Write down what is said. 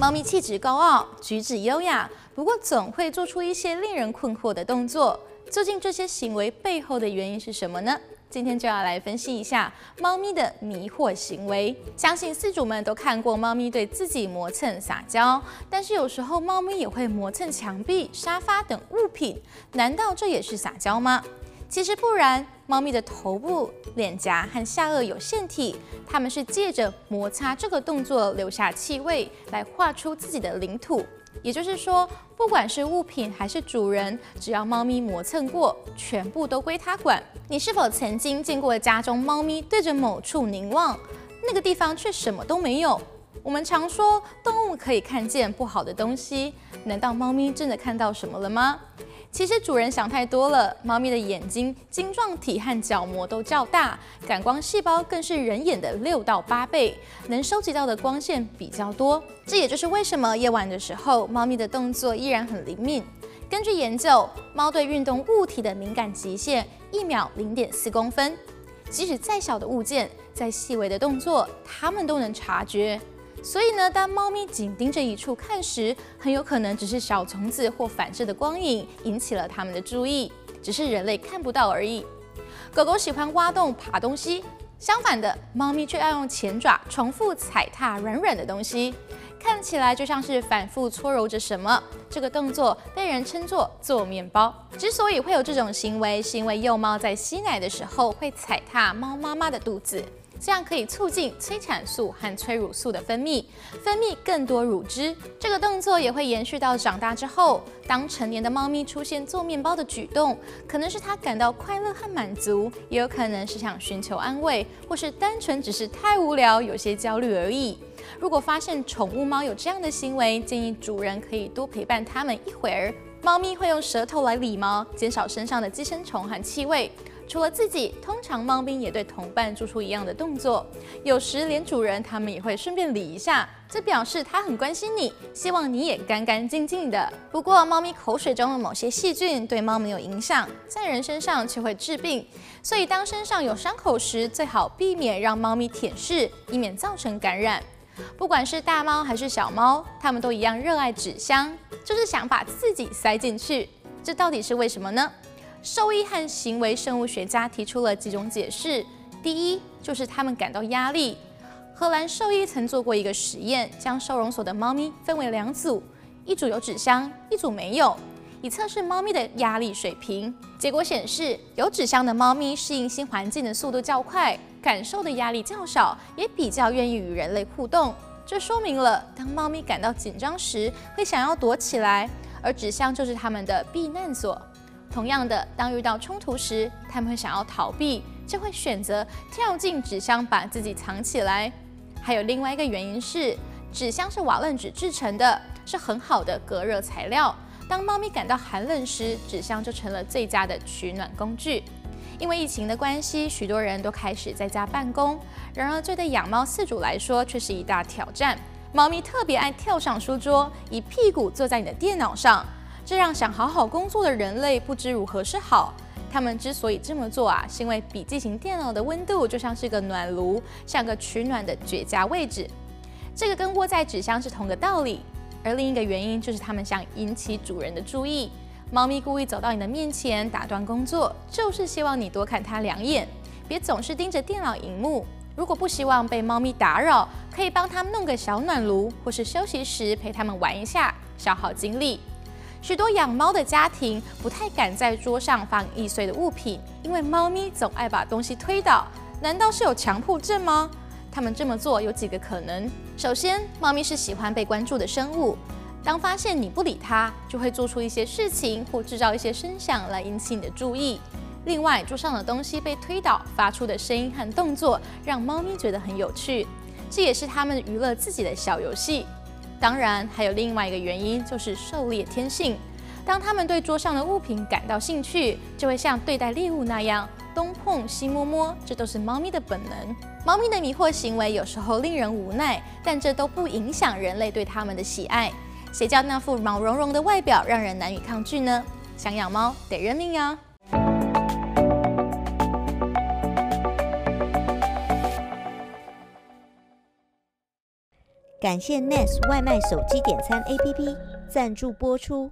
猫咪气质高傲，举止优雅，不过总会做出一些令人困惑的动作。究竟这些行为背后的原因是什么呢？今天就要来分析一下猫咪的迷惑行为。相信饲主们都看过猫咪对自己磨蹭撒娇，但是有时候猫咪也会磨蹭墙壁、沙发等物品，难道这也是撒娇吗？其实不然，猫咪的头部、脸颊和下颚有腺体，它们是借着摩擦这个动作留下气味，来画出自己的领土。也就是说，不管是物品还是主人，只要猫咪磨蹭过，全部都归它管。你是否曾经见过家中猫咪对着某处凝望，那个地方却什么都没有？我们常说动物可以看见不好的东西，难道猫咪真的看到什么了吗？其实主人想太多了，猫咪的眼睛晶状体和角膜都较大，感光细胞更是人眼的六到八倍，能收集到的光线比较多。这也就是为什么夜晚的时候，猫咪的动作依然很灵敏。根据研究，猫对运动物体的敏感极限一秒零点四公分，即使再小的物件，再细微的动作，它们都能察觉。所以呢，当猫咪紧盯着一处看时，很有可能只是小虫子或反射的光影引起了它们的注意，只是人类看不到而已。狗狗喜欢挖洞爬东西，相反的，猫咪却要用前爪重复踩踏软软的东西，看起来就像是反复搓揉着什么。这个动作被人称作做面包。之所以会有这种行为，是因为幼猫在吸奶的时候会踩踏猫妈妈的肚子。这样可以促进催产素和催乳素的分泌，分泌更多乳汁。这个动作也会延续到长大之后。当成年的猫咪出现做面包的举动，可能是它感到快乐和满足，也有可能是想寻求安慰，或是单纯只是太无聊，有些焦虑而已。如果发现宠物猫有这样的行为，建议主人可以多陪伴它们一会儿。猫咪会用舌头来理毛，减少身上的寄生虫和气味。除了自己，通常猫咪也对同伴做出一样的动作，有时连主人他们也会顺便理一下，这表示它很关心你，希望你也干干净净的。不过，猫咪口水中的某些细菌对猫没有影响，在人身上却会治病，所以当身上有伤口时，最好避免让猫咪舔舐，以免造成感染。不管是大猫还是小猫，它们都一样热爱纸箱，就是想把自己塞进去。这到底是为什么呢？兽医和行为生物学家提出了几种解释。第一，就是他们感到压力。荷兰兽医曾做过一个实验，将收容所的猫咪分为两组，一组有纸箱，一组没有，以测试猫咪的压力水平。结果显示，有纸箱的猫咪适应新环境的速度较快，感受的压力较少，也比较愿意与人类互动。这说明了，当猫咪感到紧张时，会想要躲起来，而纸箱就是它们的避难所。同样的，当遇到冲突时，他们会想要逃避，就会选择跳进纸箱把自己藏起来。还有另外一个原因是，纸箱是瓦楞纸制成的，是很好的隔热材料。当猫咪感到寒冷时，纸箱就成了最佳的取暖工具。因为疫情的关系，许多人都开始在家办公，然而这对养猫饲主来说却是一大挑战。猫咪特别爱跳上书桌，以屁股坐在你的电脑上。这让想好好工作的人类不知如何是好。他们之所以这么做啊，是因为笔记型电脑的温度就像是个暖炉，像个取暖的绝佳位置。这个跟窝在纸箱是同个道理。而另一个原因就是他们想引起主人的注意。猫咪故意走到你的面前，打断工作，就是希望你多看它两眼，别总是盯着电脑荧幕。如果不希望被猫咪打扰，可以帮它们弄个小暖炉，或是休息时陪它们玩一下，消耗精力。许多养猫的家庭不太敢在桌上放易碎的物品，因为猫咪总爱把东西推倒。难道是有强迫症吗？他们这么做有几个可能：首先，猫咪是喜欢被关注的生物，当发现你不理它，就会做出一些事情或制造一些声响来引起你的注意。另外，桌上的东西被推倒发出的声音和动作，让猫咪觉得很有趣，这也是它们娱乐自己的小游戏。当然，还有另外一个原因，就是狩猎天性。当它们对桌上的物品感到兴趣，就会像对待猎物那样东碰西摸摸，这都是猫咪的本能。猫咪的迷惑行为有时候令人无奈，但这都不影响人类对它们的喜爱。谁叫那副毛茸茸的外表让人难以抗拒呢？想养猫得认命呀！感谢 Nest 外卖手机点餐 APP 赞助播出。